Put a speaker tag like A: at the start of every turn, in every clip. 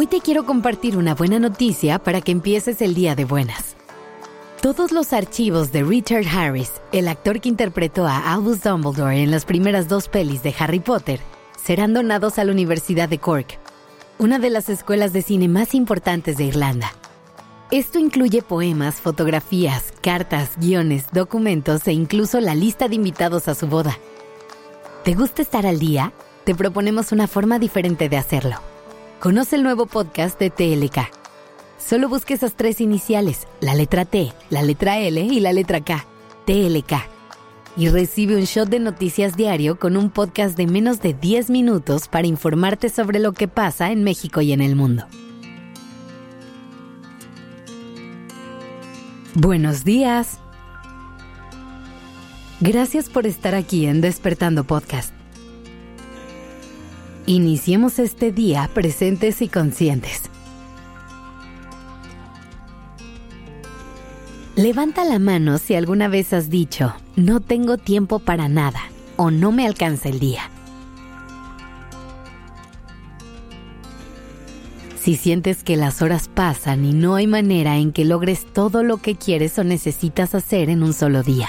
A: Hoy te quiero compartir una buena noticia para que empieces el día de buenas. Todos los archivos de Richard Harris, el actor que interpretó a Albus Dumbledore en las primeras dos pelis de Harry Potter, serán donados a la Universidad de Cork, una de las escuelas de cine más importantes de Irlanda. Esto incluye poemas, fotografías, cartas, guiones, documentos e incluso la lista de invitados a su boda. ¿Te gusta estar al día? Te proponemos una forma diferente de hacerlo. Conoce el nuevo podcast de TLK. Solo busque esas tres iniciales, la letra T, la letra L y la letra K, TLK. Y recibe un shot de noticias diario con un podcast de menos de 10 minutos para informarte sobre lo que pasa en México y en el mundo. Buenos días. Gracias por estar aquí en Despertando Podcast. Iniciemos este día presentes y conscientes. Levanta la mano si alguna vez has dicho, no tengo tiempo para nada o no me alcanza el día. Si sientes que las horas pasan y no hay manera en que logres todo lo que quieres o necesitas hacer en un solo día.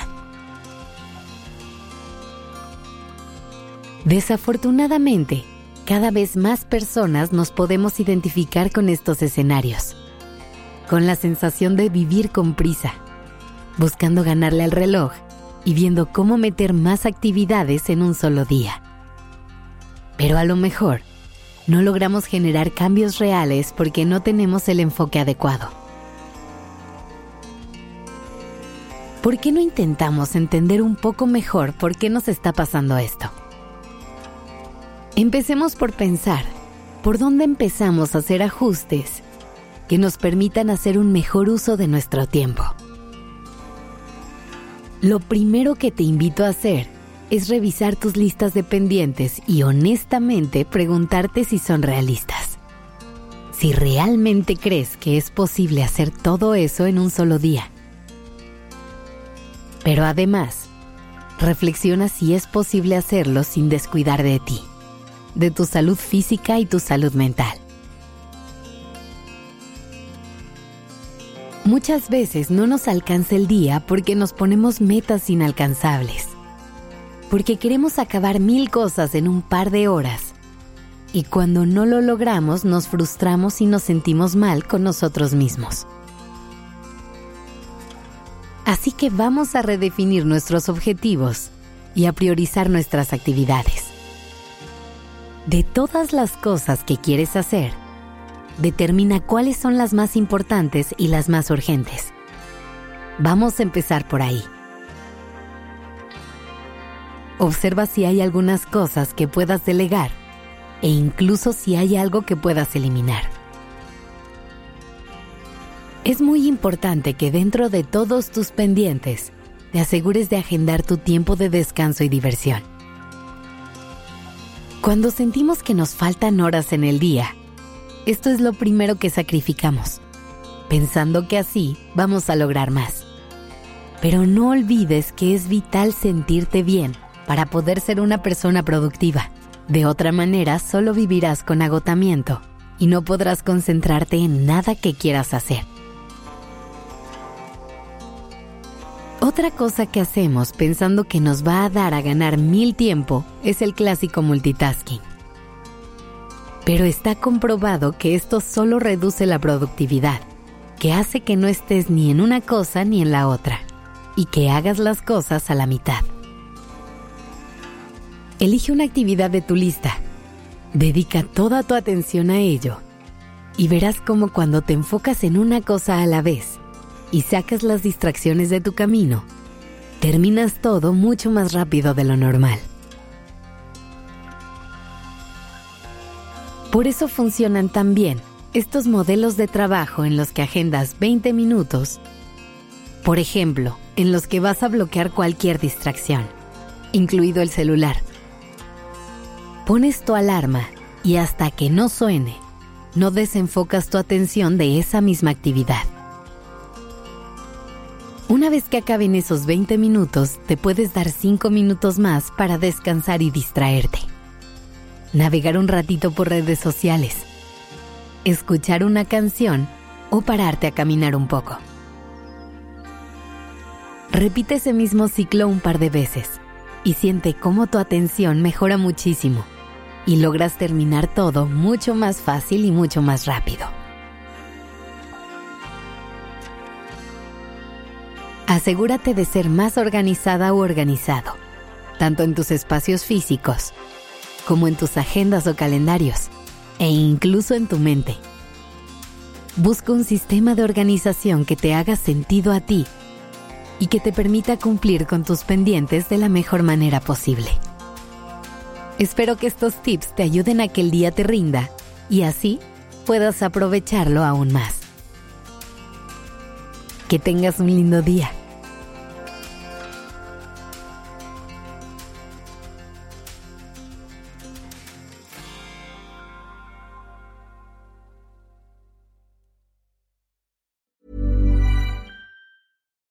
A: Desafortunadamente, cada vez más personas nos podemos identificar con estos escenarios, con la sensación de vivir con prisa, buscando ganarle al reloj y viendo cómo meter más actividades en un solo día. Pero a lo mejor, no logramos generar cambios reales porque no tenemos el enfoque adecuado. ¿Por qué no intentamos entender un poco mejor por qué nos está pasando esto? Empecemos por pensar, ¿por dónde empezamos a hacer ajustes que nos permitan hacer un mejor uso de nuestro tiempo? Lo primero que te invito a hacer es revisar tus listas de pendientes y honestamente preguntarte si son realistas. Si realmente crees que es posible hacer todo eso en un solo día. Pero además, reflexiona si es posible hacerlo sin descuidar de ti de tu salud física y tu salud mental. Muchas veces no nos alcanza el día porque nos ponemos metas inalcanzables, porque queremos acabar mil cosas en un par de horas y cuando no lo logramos nos frustramos y nos sentimos mal con nosotros mismos. Así que vamos a redefinir nuestros objetivos y a priorizar nuestras actividades de todas las cosas que quieres hacer, determina cuáles son las más importantes y las más urgentes. Vamos a empezar por ahí. Observa si hay algunas cosas que puedas delegar e incluso si hay algo que puedas eliminar. Es muy importante que dentro de todos tus pendientes te asegures de agendar tu tiempo de descanso y diversión. Cuando sentimos que nos faltan horas en el día, esto es lo primero que sacrificamos, pensando que así vamos a lograr más. Pero no olvides que es vital sentirte bien para poder ser una persona productiva. De otra manera, solo vivirás con agotamiento y no podrás concentrarte en nada que quieras hacer. Otra cosa que hacemos pensando que nos va a dar a ganar mil tiempo es el clásico multitasking. Pero está comprobado que esto solo reduce la productividad, que hace que no estés ni en una cosa ni en la otra, y que hagas las cosas a la mitad. Elige una actividad de tu lista, dedica toda tu atención a ello, y verás cómo cuando te enfocas en una cosa a la vez, y sacas las distracciones de tu camino, terminas todo mucho más rápido de lo normal. Por eso funcionan tan bien estos modelos de trabajo en los que agendas 20 minutos, por ejemplo, en los que vas a bloquear cualquier distracción, incluido el celular. Pones tu alarma y hasta que no suene, no desenfocas tu atención de esa misma actividad. Una vez que acaben esos 20 minutos, te puedes dar 5 minutos más para descansar y distraerte. Navegar un ratito por redes sociales. escuchar una canción o pararte a caminar un poco. Repite ese mismo ciclo un par de veces y siente cómo tu atención mejora muchísimo y logras terminar todo mucho más fácil y mucho más rápido. Asegúrate de ser más organizada o organizado, tanto en tus espacios físicos como en tus agendas o calendarios, e incluso en tu mente. Busca un sistema de organización que te haga sentido a ti y que te permita cumplir con tus pendientes de la mejor manera posible. Espero que estos tips te ayuden a que el día te rinda y así puedas aprovecharlo aún más. Que tengas un lindo día.